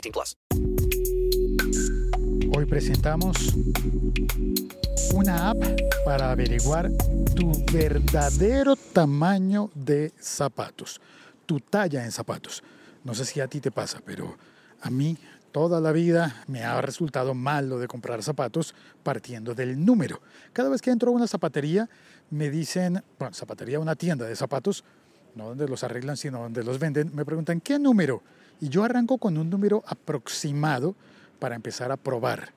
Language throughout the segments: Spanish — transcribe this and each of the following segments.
18 plus. Hoy presentamos una app para averiguar tu verdadero tamaño de zapatos, tu talla en zapatos. No sé si a ti te pasa, pero a mí toda la vida me ha resultado mal lo de comprar zapatos partiendo del número. Cada vez que entro a una zapatería me dicen, bueno, zapatería, una tienda de zapatos, no donde los arreglan, sino donde los venden, me preguntan, ¿qué número? Y yo arranco con un número aproximado para empezar a probar,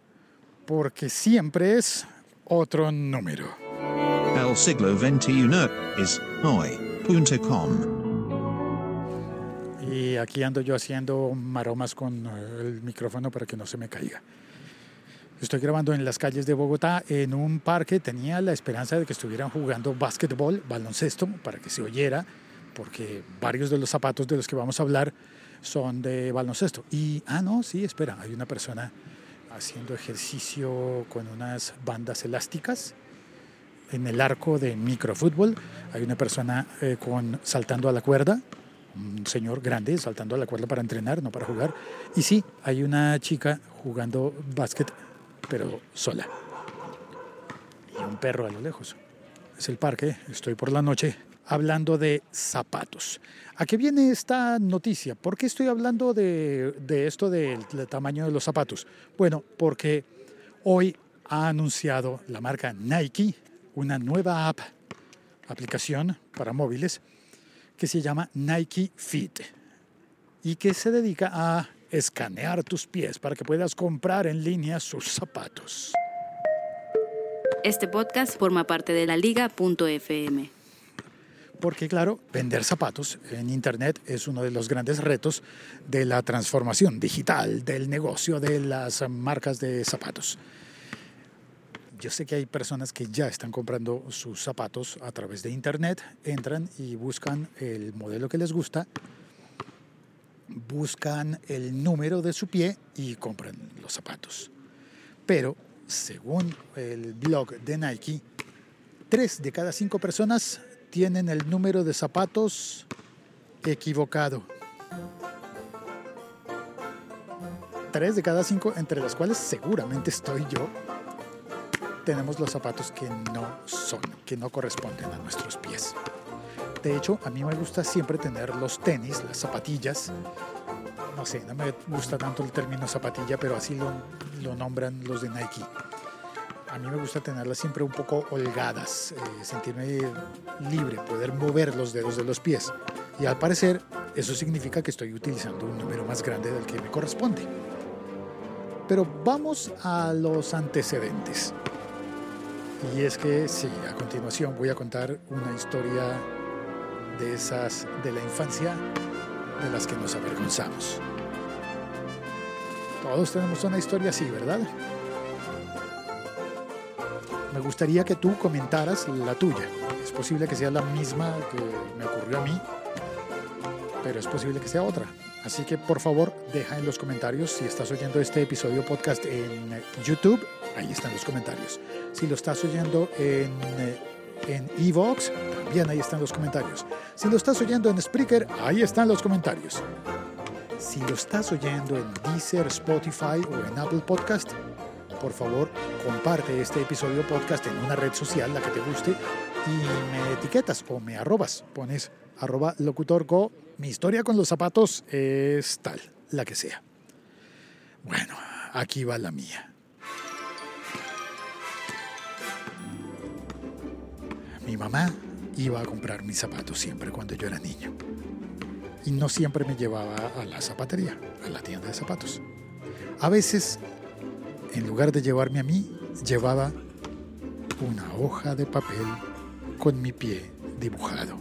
porque siempre es otro número. El siglo XXI es hoy.com. Y aquí ando yo haciendo maromas con el micrófono para que no se me caiga. Estoy grabando en las calles de Bogotá, en un parque. Tenía la esperanza de que estuvieran jugando básquetbol, baloncesto, para que se oyera, porque varios de los zapatos de los que vamos a hablar son de baloncesto. Y, ah, no, sí, espera, hay una persona haciendo ejercicio con unas bandas elásticas en el arco de microfútbol. Hay una persona eh, con, saltando a la cuerda, un señor grande saltando a la cuerda para entrenar, no para jugar. Y sí, hay una chica jugando básquet, pero sola. Y un perro a lo lejos. Es el parque, estoy por la noche hablando de zapatos. ¿A qué viene esta noticia? ¿Por qué estoy hablando de, de esto del, del tamaño de los zapatos? Bueno, porque hoy ha anunciado la marca Nike una nueva app, aplicación para móviles, que se llama Nike Fit y que se dedica a escanear tus pies para que puedas comprar en línea sus zapatos. Este podcast forma parte de la liga.fm. Porque claro, vender zapatos en Internet es uno de los grandes retos de la transformación digital del negocio de las marcas de zapatos. Yo sé que hay personas que ya están comprando sus zapatos a través de Internet, entran y buscan el modelo que les gusta, buscan el número de su pie y compran los zapatos. Pero, según el blog de Nike, tres de cada cinco personas tienen el número de zapatos equivocado. Tres de cada cinco, entre las cuales seguramente estoy yo, tenemos los zapatos que no son, que no corresponden a nuestros pies. De hecho, a mí me gusta siempre tener los tenis, las zapatillas. No sé, no me gusta tanto el término zapatilla, pero así lo, lo nombran los de Nike. A mí me gusta tenerlas siempre un poco holgadas, eh, sentirme libre, poder mover los dedos de los pies. Y al parecer, eso significa que estoy utilizando un número más grande del que me corresponde. Pero vamos a los antecedentes. Y es que sí, a continuación voy a contar una historia de esas de la infancia de las que nos avergonzamos. Todos tenemos una historia así, ¿verdad? Me gustaría que tú comentaras la tuya. Es posible que sea la misma que me ocurrió a mí, pero es posible que sea otra. Así que por favor deja en los comentarios si estás oyendo este episodio podcast en YouTube, ahí están los comentarios. Si lo estás oyendo en en Evox, también ahí están los comentarios. Si lo estás oyendo en Spreaker, ahí están los comentarios. Si lo estás oyendo en Deezer, Spotify o en Apple Podcast, por favor, comparte este episodio podcast en una red social, la que te guste, y me etiquetas o me arrobas. Pones arroba locutorco. Mi historia con los zapatos es tal, la que sea. Bueno, aquí va la mía. Mi mamá iba a comprar mis zapatos siempre cuando yo era niño. Y no siempre me llevaba a la zapatería, a la tienda de zapatos. A veces, en lugar de llevarme a mí, llevaba una hoja de papel con mi pie dibujado.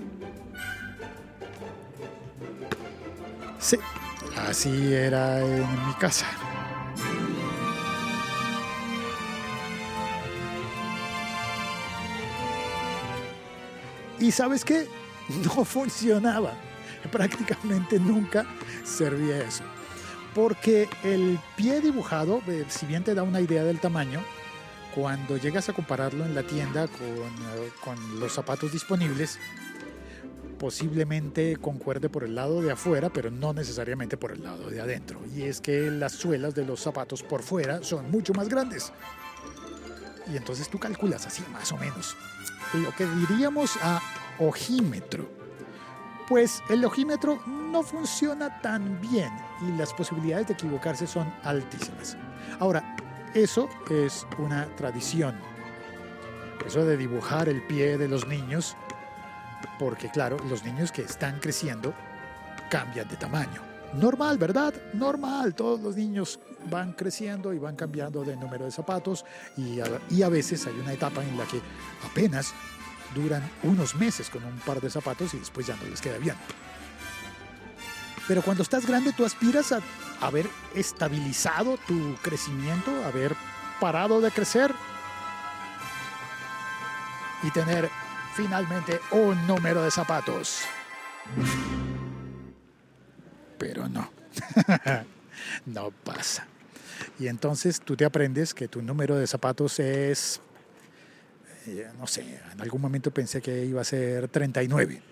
Sí, así era en mi casa. Y sabes qué? No funcionaba. Prácticamente nunca servía eso. Porque el pie dibujado, eh, si bien te da una idea del tamaño, cuando llegas a compararlo en la tienda con, eh, con los zapatos disponibles, posiblemente concuerde por el lado de afuera, pero no necesariamente por el lado de adentro. Y es que las suelas de los zapatos por fuera son mucho más grandes. Y entonces tú calculas así más o menos lo que diríamos a ojímetro. Pues el ojímetro no funciona tan bien y las posibilidades de equivocarse son altísimas. Ahora, eso es una tradición. Eso de dibujar el pie de los niños, porque claro, los niños que están creciendo cambian de tamaño. Normal, ¿verdad? Normal. Todos los niños van creciendo y van cambiando de número de zapatos y a, y a veces hay una etapa en la que apenas duran unos meses con un par de zapatos y después ya no les queda bien. Pero cuando estás grande tú aspiras a haber estabilizado tu crecimiento, haber parado de crecer y tener finalmente un número de zapatos. Pero no, no pasa. Y entonces tú te aprendes que tu número de zapatos es, no sé, en algún momento pensé que iba a ser 39.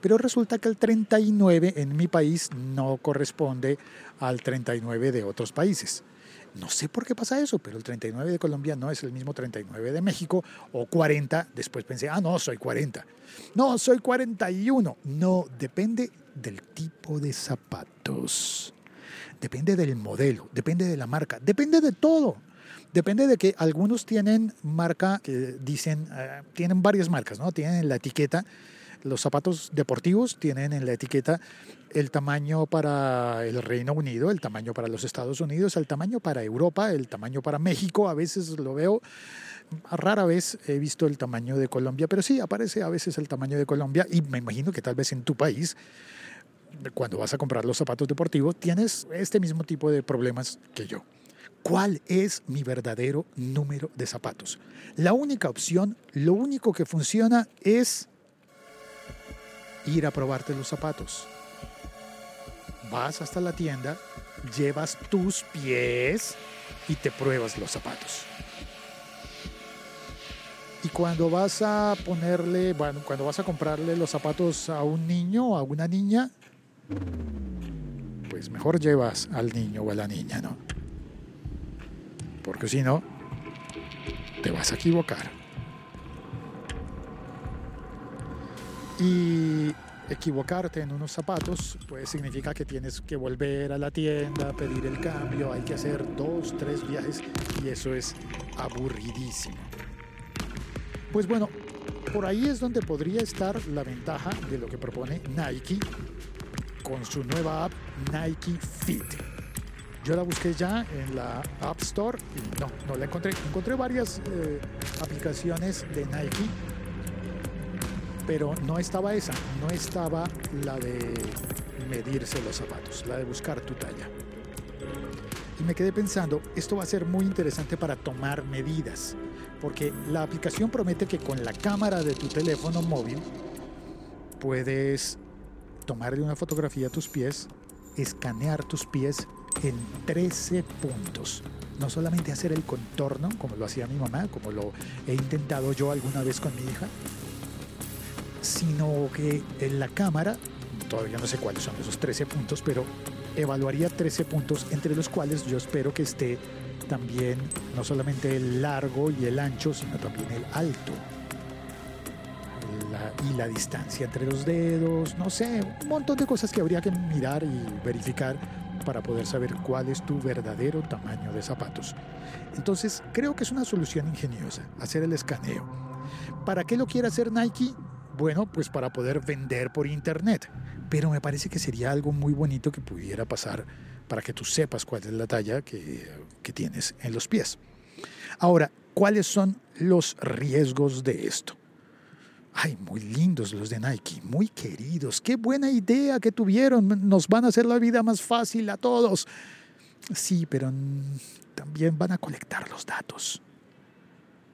Pero resulta que el 39 en mi país no corresponde al 39 de otros países. No sé por qué pasa eso, pero el 39 de Colombia no es el mismo 39 de México o 40. Después pensé, ah, no, soy 40. No, soy 41. No, depende del tipo de zapatos. Depende del modelo, depende de la marca, depende de todo. Depende de que algunos tienen marca dicen, eh, tienen varias marcas, ¿no? Tienen la etiqueta los zapatos deportivos tienen en la etiqueta el tamaño para el Reino Unido, el tamaño para los Estados Unidos, el tamaño para Europa, el tamaño para México. A veces lo veo, rara vez he visto el tamaño de Colombia, pero sí aparece a veces el tamaño de Colombia y me imagino que tal vez en tu país, cuando vas a comprar los zapatos deportivos, tienes este mismo tipo de problemas que yo. ¿Cuál es mi verdadero número de zapatos? La única opción, lo único que funciona es ir a probarte los zapatos. Vas hasta la tienda, llevas tus pies y te pruebas los zapatos. Y cuando vas a ponerle, bueno, cuando vas a comprarle los zapatos a un niño o a una niña, pues mejor llevas al niño o a la niña, ¿no? Porque si no, te vas a equivocar. Y equivocarte en unos zapatos, pues significa que tienes que volver a la tienda, pedir el cambio, hay que hacer dos, tres viajes y eso es aburridísimo. Pues bueno, por ahí es donde podría estar la ventaja de lo que propone Nike con su nueva app Nike Fit. Yo la busqué ya en la App Store y no, no la encontré. Encontré varias eh, aplicaciones de Nike pero no estaba esa, no estaba la de medirse los zapatos, la de buscar tu talla. Y me quedé pensando, esto va a ser muy interesante para tomar medidas, porque la aplicación promete que con la cámara de tu teléfono móvil puedes tomarle una fotografía a tus pies, escanear tus pies en 13 puntos. No solamente hacer el contorno, como lo hacía mi mamá, como lo he intentado yo alguna vez con mi hija, sino que en la cámara, todavía no sé cuáles son esos 13 puntos, pero evaluaría 13 puntos entre los cuales yo espero que esté también no solamente el largo y el ancho, sino también el alto. y la distancia entre los dedos, no sé, un montón de cosas que habría que mirar y verificar para poder saber cuál es tu verdadero tamaño de zapatos. Entonces, creo que es una solución ingeniosa, hacer el escaneo. ¿Para qué lo quiere hacer Nike? Bueno, pues para poder vender por internet. Pero me parece que sería algo muy bonito que pudiera pasar para que tú sepas cuál es la talla que, que tienes en los pies. Ahora, ¿cuáles son los riesgos de esto? Ay, muy lindos los de Nike, muy queridos. Qué buena idea que tuvieron. Nos van a hacer la vida más fácil a todos. Sí, pero también van a colectar los datos.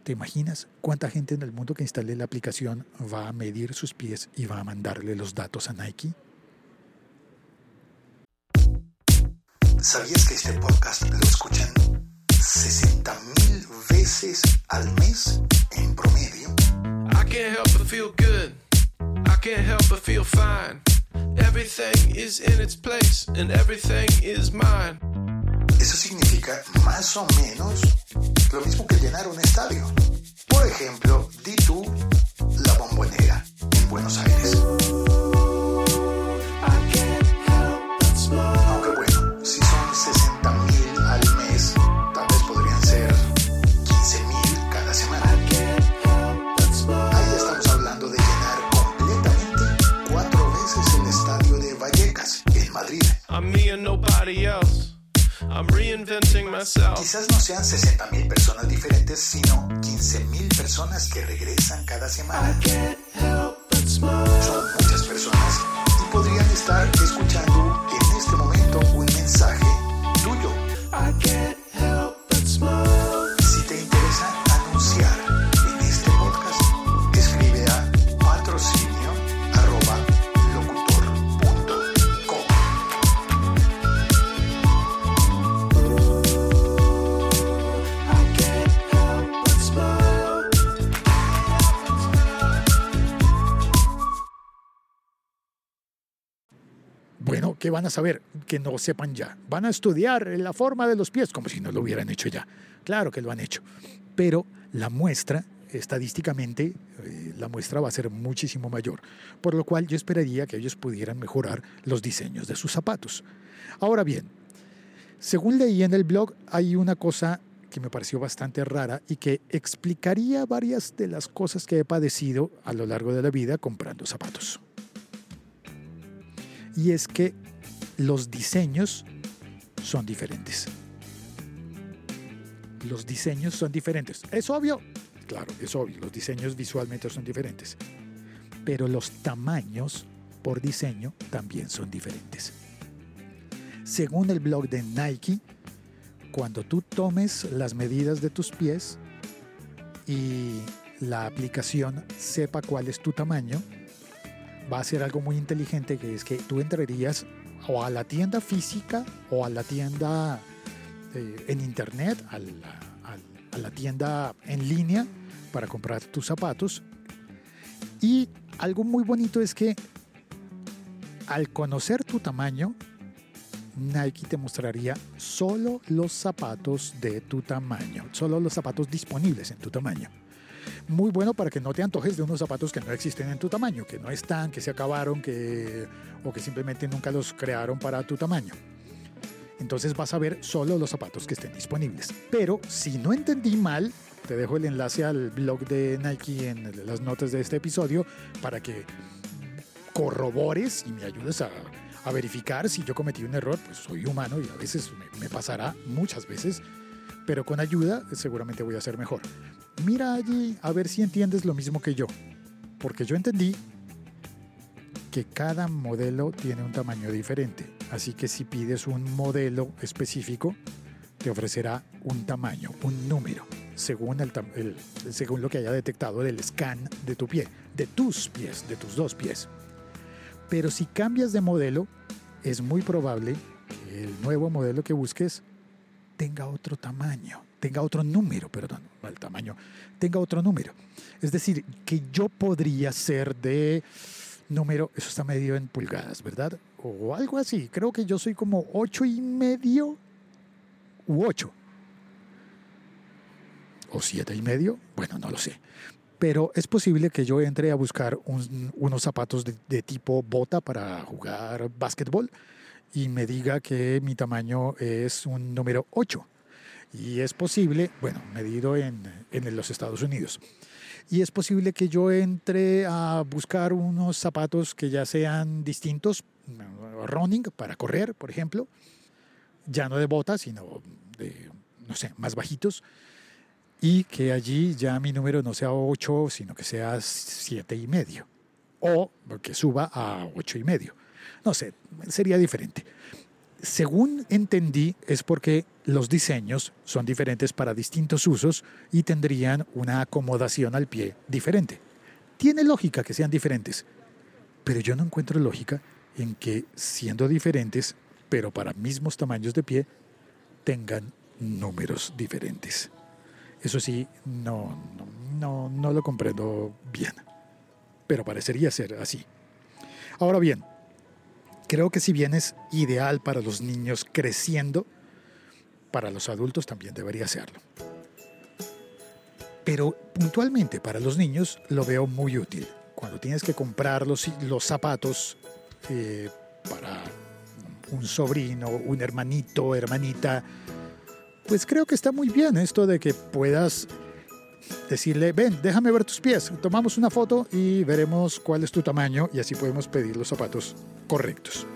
¿Te imaginas cuánta gente en el mundo que instale la aplicación va a medir sus pies y va a mandarle los datos a Nike? ¿Sabías que este podcast lo escuchan 60 mil veces al mes en promedio? Can't help but feel good. I can't help but feel fine. Everything is in its place and everything is mine. Eso significa más o menos lo mismo que llenar un estadio. Por ejemplo, di tú la bombonera en Buenos Aires. Sean 60 Bueno, ¿qué van a saber? Que no sepan ya. Van a estudiar la forma de los pies como si no lo hubieran hecho ya. Claro que lo han hecho. Pero la muestra, estadísticamente, eh, la muestra va a ser muchísimo mayor. Por lo cual yo esperaría que ellos pudieran mejorar los diseños de sus zapatos. Ahora bien, según leí en el blog, hay una cosa que me pareció bastante rara y que explicaría varias de las cosas que he padecido a lo largo de la vida comprando zapatos y es que los diseños son diferentes. Los diseños son diferentes. ¿Es obvio? Claro, es obvio. Los diseños visualmente son diferentes. Pero los tamaños por diseño también son diferentes. Según el blog de Nike, cuando tú tomes las medidas de tus pies y la aplicación sepa cuál es tu tamaño, va a ser algo muy inteligente que es que tú entrarías o a la tienda física o a la tienda eh, en internet, a la, a- la tienda en línea para comprar tus zapatos. Y algo muy bonito es que al conocer tu tamaño, Nike te mostraría solo los zapatos de tu tamaño, solo los zapatos disponibles en tu tamaño muy bueno para que no te antojes de unos zapatos que no existen en tu tamaño, que no están, que se acabaron, que, o que simplemente nunca los crearon para tu tamaño. Entonces vas a ver solo los zapatos que estén disponibles. Pero si no entendí mal, te dejo el enlace al blog de Nike en las notas de este episodio para que corrobores y me ayudes a, a verificar si yo cometí un error. Pues soy humano y a veces me, me pasará, muchas veces, pero con ayuda seguramente voy a ser mejor. Mira allí a ver si entiendes lo mismo que yo, porque yo entendí que cada modelo tiene un tamaño diferente, así que si pides un modelo específico, te ofrecerá un tamaño, un número, según, lo que haya detectado del scan de tu pie, de tus pies, de tus dos pies. Pero si cambias de modelo, es muy probable que el nuevo modelo que busques tenga otro tamaño, tenga otro número, perdón, el tamaño, tenga otro número. Es decir, que yo podría ser de número, eso está medido en pulgadas, ¿verdad? O algo así. Creo que yo soy como ocho y medio u 8. O siete y medio, bueno, no lo sé. Pero es posible que yo entre a buscar un- unos zapatos de, de tipo bota para jugar básquetbol y me diga que mi tamaño es un número 8. Y es posible, bueno, medido en, en los Estados Unidos. Y es posible que yo entre a buscar unos zapatos que ya sean distintos, running, para correr, por ejemplo, ya no de botas, sino de, no sé, más bajitos, y que allí ya mi número no sea 8, sino que sea 7 y medio, o que suba a 8 y medio. No sé, sería diferente. Según entendí, es porque los diseños son diferentes para distintos usos y tendrían una acomodación al pie diferente. Tiene lógica que sean diferentes, pero yo no encuentro lógica en que siendo diferentes, pero para mismos tamaños de pie, tengan números diferentes. Eso sí, no, no, no, lo comprendo bien, pero parecería ser así. Ahora bien, creo que si bien es ideal para los niños creciendo, para los adultos también debería serlo. Pero puntualmente para los niños lo veo muy útil. Cuando tienes que comprar los, los zapatos eh, para un sobrino, un hermanito, hermanita, pues creo que está muy bien esto de que puedas decirle, ven, déjame ver tus pies, tomamos una foto y veremos cuál es tu tamaño y así podemos pedir los zapatos correctos.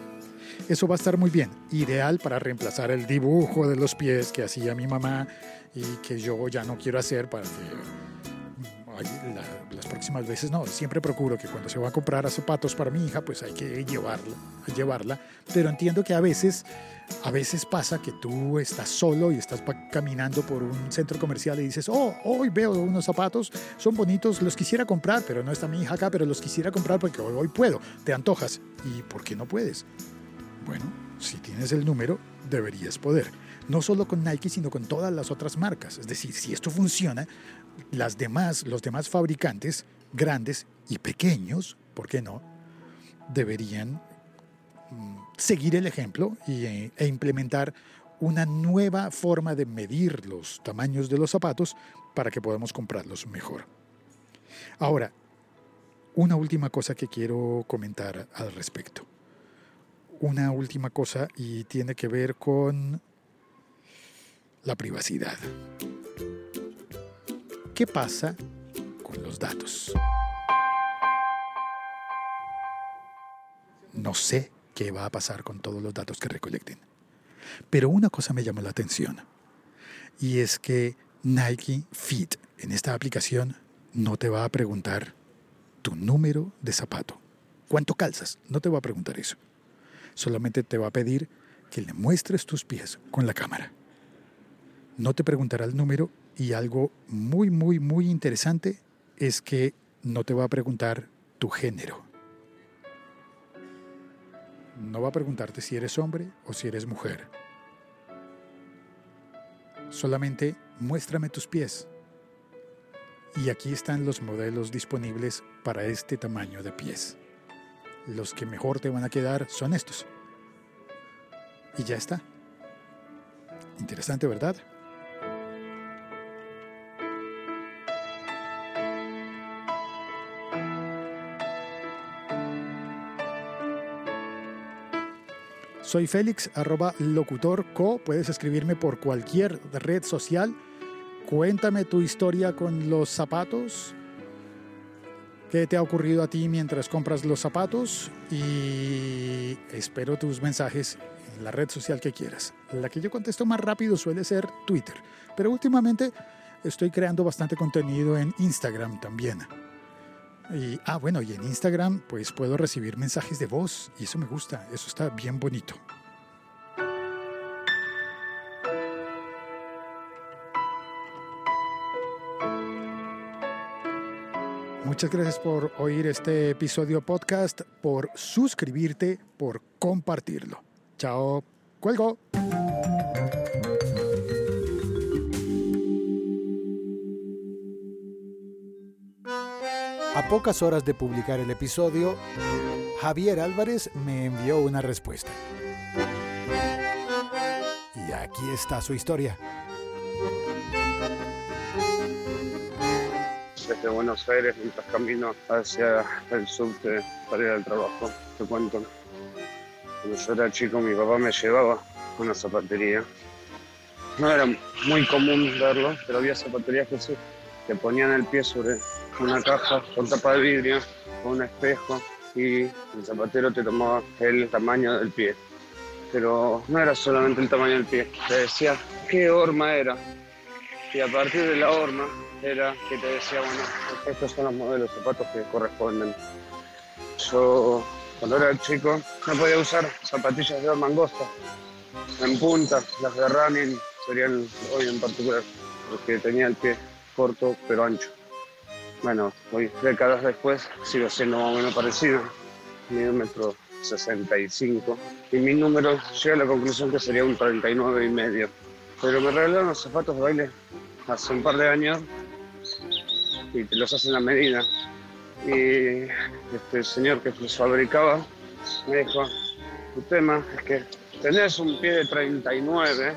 Eso va a estar muy bien, ideal para reemplazar el dibujo de los pies que hacía mi mamá y que yo ya no quiero hacer para que las próximas veces no, siempre procuro que cuando se va a comprar zapatos para mi hija, pues hay que llevarla, llevarla, pero entiendo que a veces a veces pasa que tú estás solo y estás caminando por un centro comercial y dices, oh, hoy veo unos zapatos, son bonitos, los quisiera comprar, pero no está mi hija acá, pero los quisiera comprar porque hoy, puedo. Te antojas. ¿Y por qué no puedes? Bueno, si tienes el número, deberías poder. No solo con Nike, sino con todas las otras marcas. Es decir, si esto funciona, las demás, los demás fabricantes, grandes y pequeños, ¿por qué no? Deberían seguir el ejemplo e, e implementar una nueva forma de medir los tamaños de los zapatos para que podamos comprarlos mejor. Ahora, una última cosa que quiero comentar al respecto una última cosa y tiene que ver con la privacidad. ¿Qué pasa con los datos? No sé qué va a pasar con todos los datos que recolecten. Pero una cosa me llamó la atención y es que Nike Fit en esta aplicación no te va a preguntar tu número de zapato. ¿Cuánto calzas? No te va a preguntar eso solamente te va a pedir que le muestres tus pies con la cámara. No te preguntará el número y algo muy, muy, muy interesante es que no te va a preguntar tu género. No va a preguntarte si eres hombre o si eres mujer. Solamente muéstrame tus pies. Y aquí están los modelos disponibles para este tamaño de pies los que mejor te van a quedar son estos. Y ya está. Interesante, ¿verdad? Soy Félix, arroba locutorco. Puedes escribirme por cualquier red social. Cuéntame tu historia con los zapatos qué te ha ocurrido a ti mientras compras los zapatos y espero tus mensajes en la red social que quieras. La que yo contesto más rápido suele ser Twitter, pero últimamente estoy creando bastante contenido en Instagram también. Y, ah, bueno, y en Instagram pues puedo recibir mensajes de voz y eso me gusta, eso está bien bonito. Muchas gracias por oír este episodio podcast, por suscribirte, por compartirlo. Chao, cuelgo. A pocas horas de publicar el episodio, Javier Álvarez me envió una respuesta. Y aquí está su historia. desde Buenos Aires mientras camino hacia el sur para ir al trabajo. Te cuento. cuando yo era chico mi papá me llevaba a una zapatería. No era muy común verlo, pero había zapaterías que sí, que ponían el pie sobre una caja con tapa de vidrio, con un espejo, y el zapatero te tomaba el tamaño del pie. Pero no era solamente el tamaño del pie, te decía qué horma era. Y a partir de la horma era que te decía, bueno, estos son los modelos de zapatos que corresponden. Yo, cuando era chico, no podía usar zapatillas de horma angosta, en punta, las de running serían hoy en particular, porque tenía el pie corto pero ancho. Bueno, hoy, décadas después, sigo siendo más o menos parecido. Mido metro 65 y mi número llega a la conclusión que sería un 39 y medio. Pero me regalaron los zapatos de baile hace un par de años y te los hacen a medida. Y este señor que los fabricaba me dijo, tu tema es que tenés un pie de 39,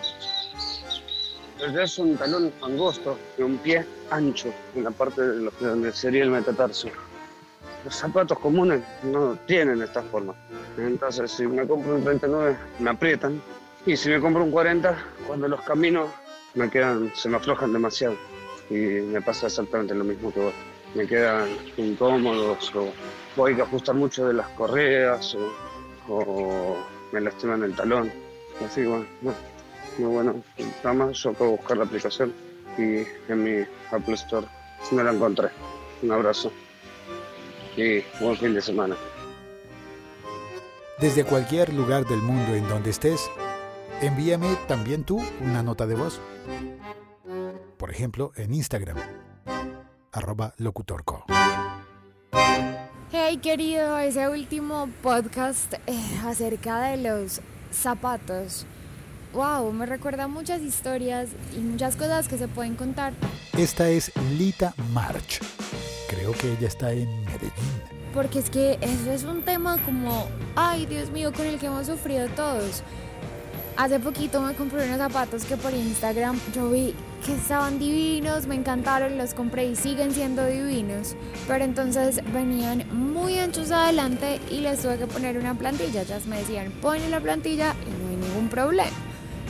pero tenés un talón angosto y un pie ancho en la parte de, donde sería el metatarso. Los zapatos comunes no tienen esta forma. Entonces, si me compro un 39, me aprietan. Y si me compro un 40, cuando los camino, me quedan, se me aflojan demasiado. Y me pasa exactamente lo mismo que vos. Me quedan incómodos o, hay que ajustar mucho de las correas o, o me lastiman el talón. Así que bueno, no, muy bueno. Nada más yo puedo buscar la aplicación y en mi Apple Store no la encontré. Un abrazo y buen fin de semana. Desde cualquier lugar del mundo en donde estés, envíame también tú una nota de voz. Por ejemplo, en Instagram, arroba locutorco. Hey querido, ese último podcast eh, acerca de los zapatos. Wow, me recuerda muchas historias y muchas cosas que se pueden contar. Esta es Lita March. Creo que ella está en Medellín. Porque es que eso es un tema como, ay Dios mío, con el que hemos sufrido todos. Hace poquito me compré unos zapatos que por Instagram yo vi que estaban divinos, me encantaron, los compré y siguen siendo divinos. Pero entonces venían muy anchos adelante y les tuve que poner una plantilla. Ellas me decían, ponle la plantilla y no hay ningún problema.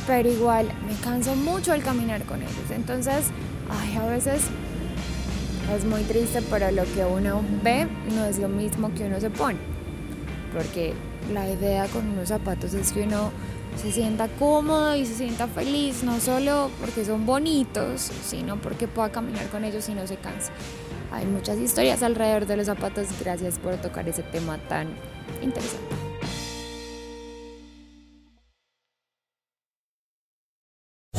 Pero igual me canso mucho al caminar con ellos. Entonces, ay, a veces es muy triste, pero lo que uno ve no es lo mismo que uno se pone. Porque la idea con unos zapatos es que uno se sienta cómodo y se sienta feliz, no solo porque son bonitos, sino porque pueda caminar con ellos y no se cansa. Hay muchas historias alrededor de los zapatos. Gracias por tocar ese tema tan interesante.